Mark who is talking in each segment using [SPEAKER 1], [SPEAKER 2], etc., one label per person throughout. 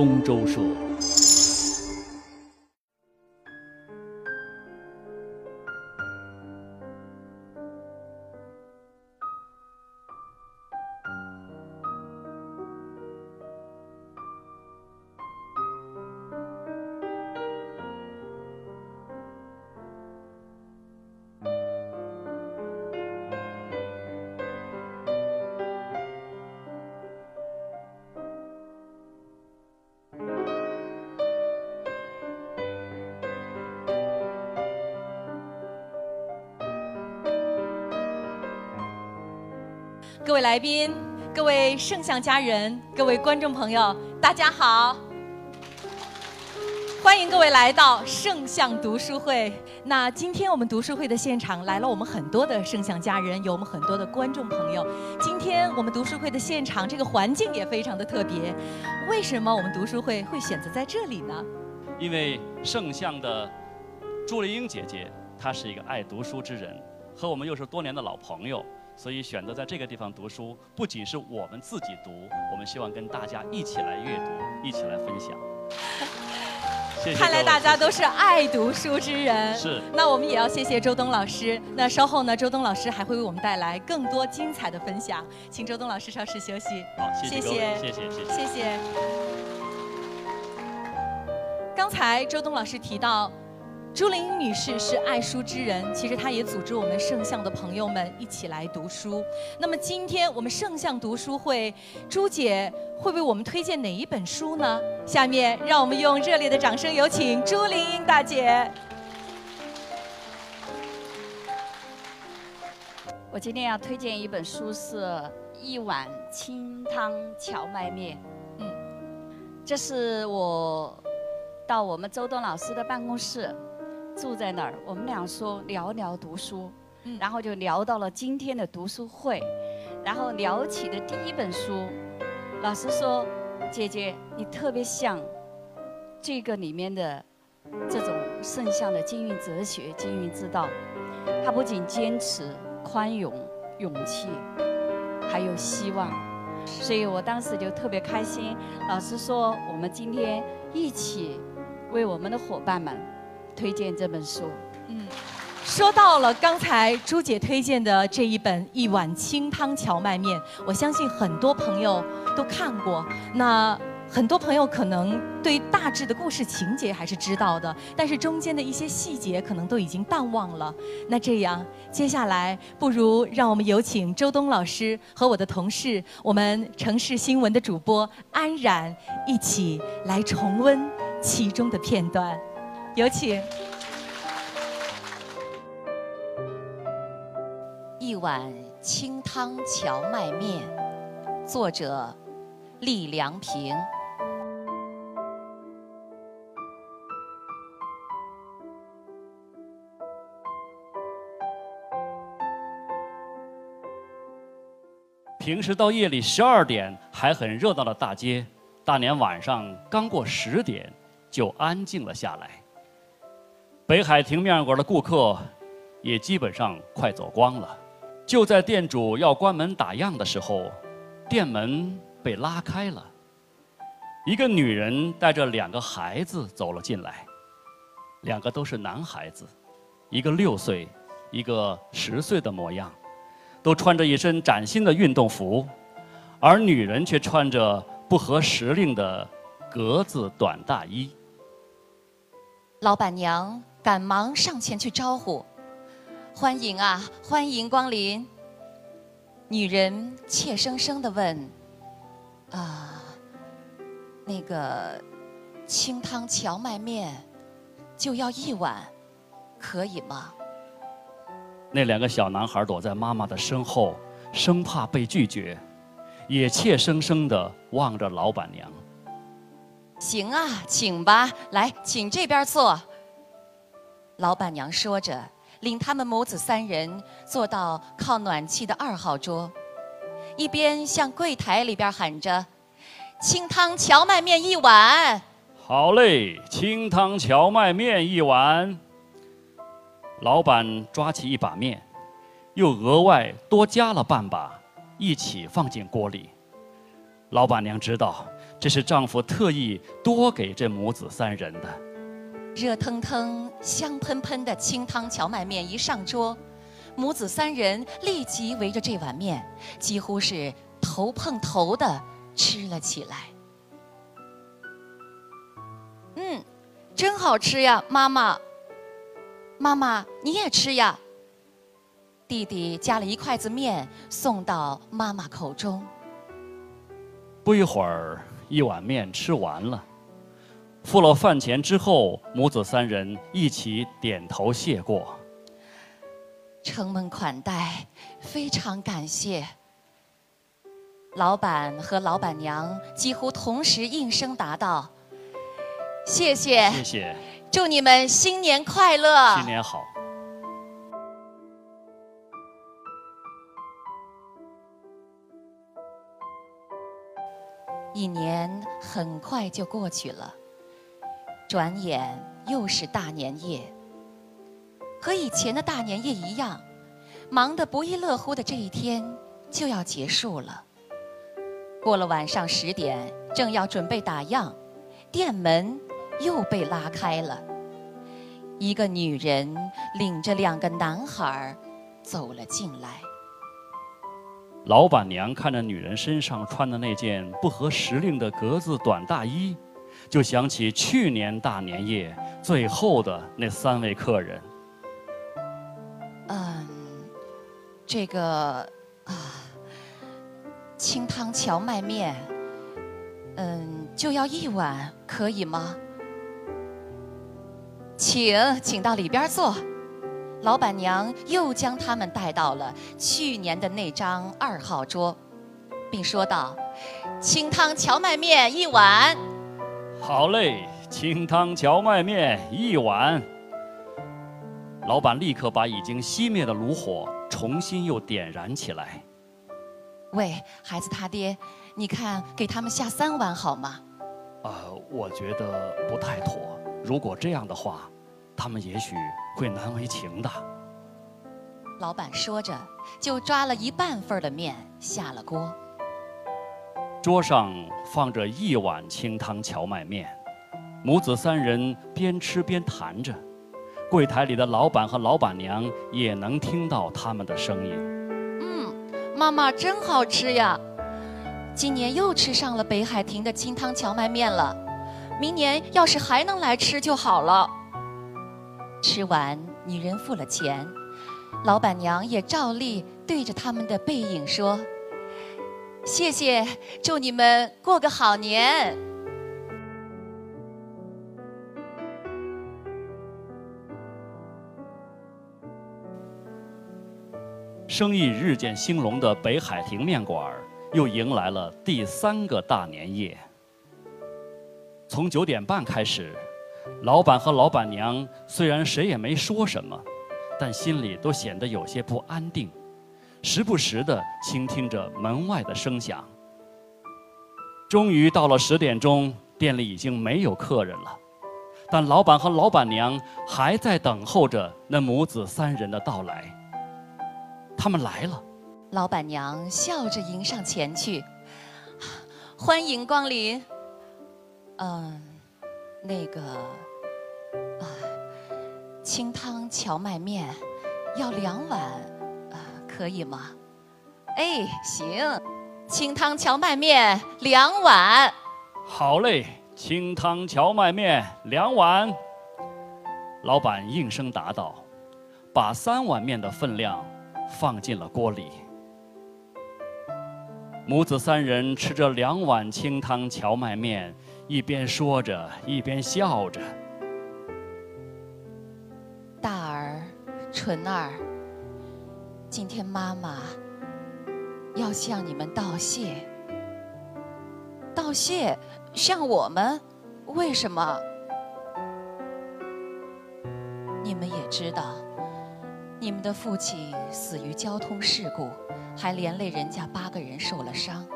[SPEAKER 1] 东周社。
[SPEAKER 2] 位来宾、各位圣象家人、各位观众朋友，大家好！欢迎各位来到圣象读书会。那今天我们读书会的现场来了我们很多的圣象家人，有我们很多的观众朋友。今天我们读书会的现场这个环境也非常的特别。为什么我们读书会会选择在这里呢？
[SPEAKER 1] 因为圣象的朱丽英姐姐，她是一个爱读书之人，和我们又是多年的老朋友。所以选择在这个地方读书，不仅是我们自己读，我们希望跟大家一起来阅读，一起来分享。谢谢
[SPEAKER 2] 看来大家都是爱读书之人。
[SPEAKER 1] 是
[SPEAKER 2] 那我们也要谢谢周东老师。那稍后呢，周东老师还会为我们带来更多精彩的分享，请周东老师稍事休息。
[SPEAKER 1] 好，谢谢
[SPEAKER 2] 谢
[SPEAKER 1] 谢谢谢。谢
[SPEAKER 2] 谢。刚才周东老师提到，朱玲英女士是爱书之人，其实她也组织我们圣象的朋友们一起来读书。那么今天我们圣象读书会，朱姐会为我们推荐哪一本书呢？下面让我们用热烈的掌声有请朱玲英大姐。
[SPEAKER 3] 我今天要推荐一本书，是一碗清汤荞麦面。嗯，这是我到我们周东老师的办公室，住在那儿，我们俩说聊聊读书，
[SPEAKER 2] 嗯。
[SPEAKER 3] 然后就聊到了今天的读书会，然后聊起的第一本书，老师说，姐姐你特别像这个里面的这种圣象的经营哲学、经营之道，他不仅坚持宽容、勇气，还有希望，所以我当时就特别开心。老师说，我们今天一起为我们的伙伴们推荐这本书。
[SPEAKER 2] 嗯，说到了刚才朱姐推荐的这一本《一碗清汤荞麦面》，我相信很多朋友都看过。那很多朋友可能对大致的故事情节还是知道的，但是中间的一些细节可能都已经淡忘了。那这样，接下来不如让我们有请周东老师和我的同事，我们城市新闻的主播安然一起来重温其中的片段，有请。
[SPEAKER 4] 一碗清汤荞麦面，作者厉良平。
[SPEAKER 1] 平时到夜里十二点还很热闹的大街，大年晚上刚过十点就安静了下来。北海亭面馆的顾客也基本上快走光了。就在店主要关门打烊的时候，店门被拉开了，一个女人带着两个孩子走了进来，两个都是男孩子，一个六岁，一个十岁的模样。都穿着一身崭新的运动服，而女人却穿着不合时令的格子短大衣。
[SPEAKER 4] 老板娘赶忙上前去招呼：“欢迎啊，欢迎光临。”女人怯生生地问：“啊，那个清汤荞麦面就要一碗，可以吗？”
[SPEAKER 1] 那两个小男孩躲在妈妈的身后，生怕被拒绝，也怯生生地望着老板娘。
[SPEAKER 4] 行啊，请吧，来，请这边坐。老板娘说着，领他们母子三人坐到靠暖气的二号桌，一边向柜台里边喊着：“清汤荞麦面一碗。”
[SPEAKER 1] 好嘞，清汤荞麦面一碗。老板抓起一把面，又额外多加了半把，一起放进锅里。老板娘知道这是丈夫特意多给这母子三人的。
[SPEAKER 4] 热腾腾、香喷喷的清汤荞麦面一上桌，母子三人立即围着这碗面，几乎是头碰头的吃了起来。嗯，真好吃呀，妈妈。妈妈，你也吃呀。弟弟夹了一筷子面送到妈妈口中。
[SPEAKER 1] 不一会儿，一碗面吃完了。付了饭钱之后，母子三人一起点头谢过。
[SPEAKER 4] 承蒙款待，非常感谢。老板和老板娘几乎同时应声答道：“谢谢，
[SPEAKER 1] 谢谢，
[SPEAKER 4] 祝你们新年快乐，
[SPEAKER 1] 新年好。”
[SPEAKER 4] 一年很快就过去了。转眼又是大年夜，和以前的大年夜一样，忙得不亦乐乎的这一天就要结束了。过了晚上十点，正要准备打烊，店门又被拉开了，一个女人领着两个男孩走了进来。
[SPEAKER 1] 老板娘看着女人身上穿的那件不合时令的格子短大衣。就想起去年大年夜最后的那三位客人。
[SPEAKER 4] 嗯，这个啊，清汤荞麦面，嗯，就要一碗，可以吗？请，请到里边坐。老板娘又将他们带到了去年的那张二号桌，并说道：“清汤荞麦面一碗。”
[SPEAKER 1] 好嘞，清汤荞麦面一碗。老板立刻把已经熄灭的炉火重新又点燃起来。
[SPEAKER 4] 喂，孩子他爹，你看给他们下三碗好吗？
[SPEAKER 1] 呃，我觉得不太妥。如果这样的话，他们也许会难为情的。
[SPEAKER 4] 老板说着，就抓了一半份的面下了锅。
[SPEAKER 1] 桌上放着一碗清汤荞麦面，母子三人边吃边谈着，柜台里的老板和老板娘也能听到他们的声音。
[SPEAKER 4] 嗯，妈妈真好吃呀！今年又吃上了北海亭的清汤荞麦面了，明年要是还能来吃就好了。吃完，女人付了钱，老板娘也照例对着他们的背影说。谢谢，祝你们过个好年。
[SPEAKER 1] 生意日渐兴隆的北海亭面馆又迎来了第三个大年夜。从九点半开始，老板和老板娘虽然谁也没说什么，但心里都显得有些不安定。时不时地倾听着门外的声响。终于到了十点钟，店里已经没有客人了，但老板和老板娘还在等候着那母子三人的到来。他们来了，
[SPEAKER 4] 老板娘笑着迎上前去：“欢迎光临。”嗯，那个啊，清汤荞麦面要两碗。可以吗？哎，行，清汤荞麦面两碗。
[SPEAKER 1] 好嘞，清汤荞麦面两碗。老板应声答道，把三碗面的分量放进了锅里。母子三人吃着两碗清汤荞麦面，一边说着，一边笑着。
[SPEAKER 4] 大儿，纯儿。今天妈妈要向你们道谢，道谢向我们，为什么？你们也知道，你们的父亲死于交通事故，还连累人家八个人受了伤。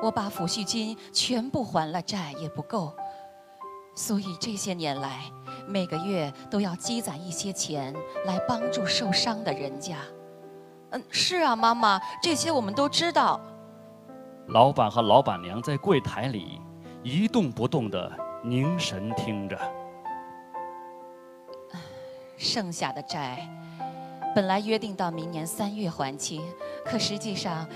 [SPEAKER 4] 我把抚恤金全部还了债也不够，所以这些年来每个月都要积攒一些钱来帮助受伤的人家。嗯，是啊，妈妈，这些我们都知道。
[SPEAKER 1] 老板和老板娘在柜台里一动不动地凝神听着。
[SPEAKER 4] 剩下的债，本来约定到明年三月还清，可实际上，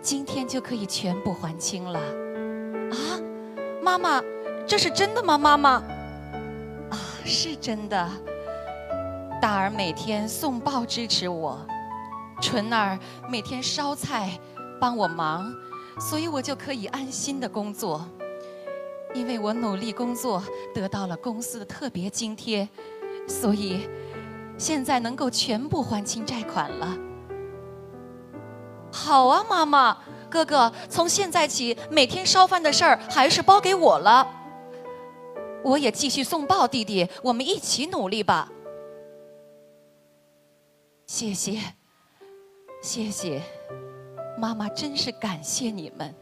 [SPEAKER 4] 今天就可以全部还清了。啊，妈妈，这是真的吗？妈妈，啊，是真的。大儿每天送报支持我，纯儿每天烧菜帮我忙，所以我就可以安心的工作。因为我努力工作，得到了公司的特别津贴，所以。现在能够全部还清债款了。好啊，妈妈，哥哥，从现在起每天烧饭的事儿还是包给我了。我也继续送报，弟弟，我们一起努力吧。谢谢，谢谢，妈妈，真是感谢你们。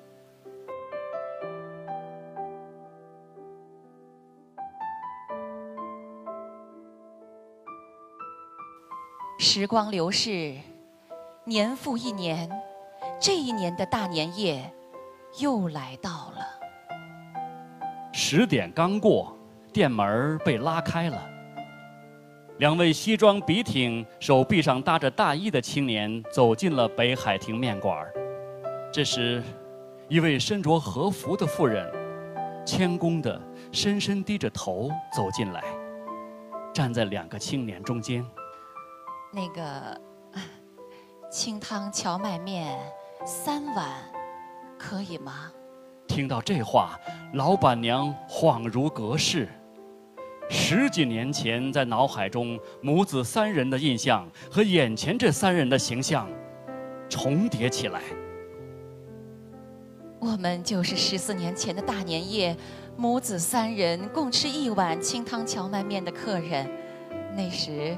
[SPEAKER 4] 时光流逝，年复一年，这一年的大年夜又来到了。
[SPEAKER 1] 十点刚过，店门被拉开了。两位西装笔挺、手臂上搭着大衣的青年走进了北海亭面馆。这时，一位身着和服的妇人，谦恭地深深低着头走进来，站在两个青年中间。
[SPEAKER 4] 那个清汤荞麦面三碗，可以吗？
[SPEAKER 1] 听到这话，老板娘恍如隔世。十几年前，在脑海中母子三人的印象和眼前这三人的形象重叠起来。
[SPEAKER 4] 我们就是十四年前的大年夜，母子三人共吃一碗清汤荞麦面的客人。那时。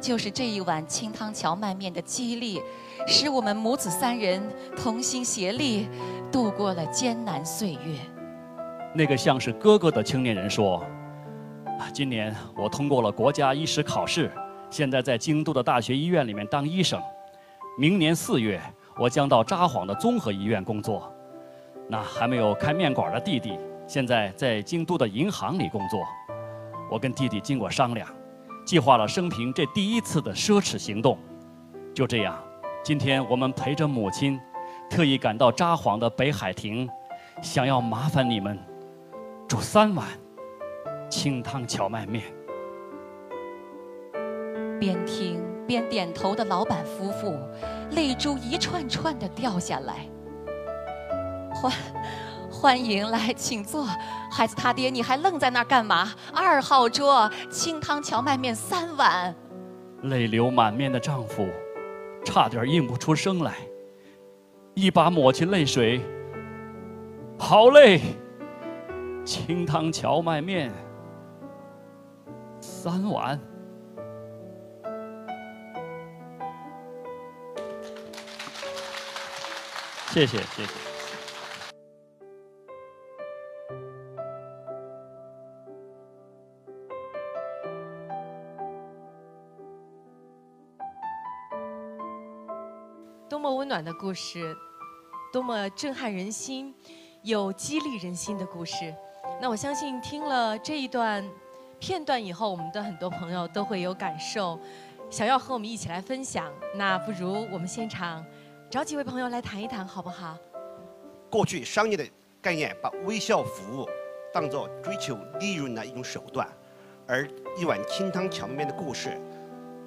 [SPEAKER 4] 就是这一碗清汤荞麦面的激励，使我们母子三人同心协力度过了艰难岁月。
[SPEAKER 1] 那个像是哥哥的青年人说：“今年我通过了国家医师考试，现在在京都的大学医院里面当医生。明年四月，我将到札幌的综合医院工作。那还没有开面馆的弟弟，现在在京都的银行里工作。我跟弟弟经过商量。”计划了生平这第一次的奢侈行动，就这样，今天我们陪着母亲，特意赶到札幌的北海亭，想要麻烦你们煮三碗清汤荞麦面。
[SPEAKER 4] 边听边点头的老板夫妇，泪珠一串串的掉下来。欢。欢迎来，请坐。孩子他爹，你还愣在那儿干嘛？二号桌，清汤荞麦面三碗。
[SPEAKER 1] 泪流满面的丈夫，差点应不出声来，一把抹去泪水。好嘞，清汤荞麦面三碗。谢谢，谢谢。
[SPEAKER 2] 多么温暖的故事，多么震撼人心，有激励人心的故事。那我相信听了这一段片段以后，我们的很多朋友都会有感受，想要和我们一起来分享。那不如我们现场找几位朋友来谈一谈，好不好？
[SPEAKER 5] 过去商业的概念把微笑服务当做追求利润的一种手段，而一碗清汤荞面的故事，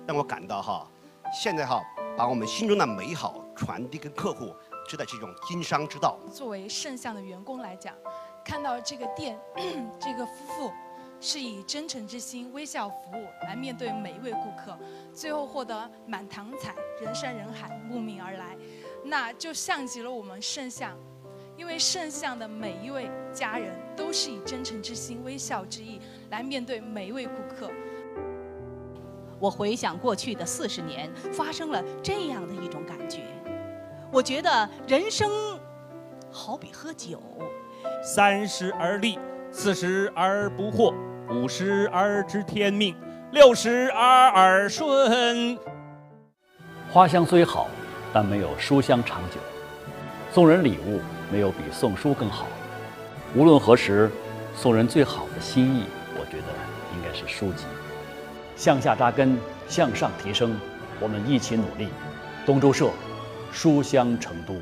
[SPEAKER 5] 让我感到哈，现在哈。把我们心中的美好传递给客户，知道这种经商之道。
[SPEAKER 6] 作为圣象的员工来讲，看到这个店，这个夫妇是以真诚之心、微笑服务来面对每一位顾客，最后获得满堂彩、人山人海慕名而来，那就像极了我们圣象，因为圣象的每一位家人都是以真诚之心、微笑之意来面对每一位顾客。
[SPEAKER 7] 我回想过去的四十年，发生了这样的一种感觉。我觉得人生好比喝酒，
[SPEAKER 8] 三十而立，四十而不惑，五十而知天命，六十而耳顺。
[SPEAKER 1] 花香虽好，但没有书香长久。送人礼物，没有比送书更好。
[SPEAKER 9] 无论何时，送人最好的心意，我觉得应该是书籍。向下扎根，向上提升，我们一起努力。东周社，书香成都。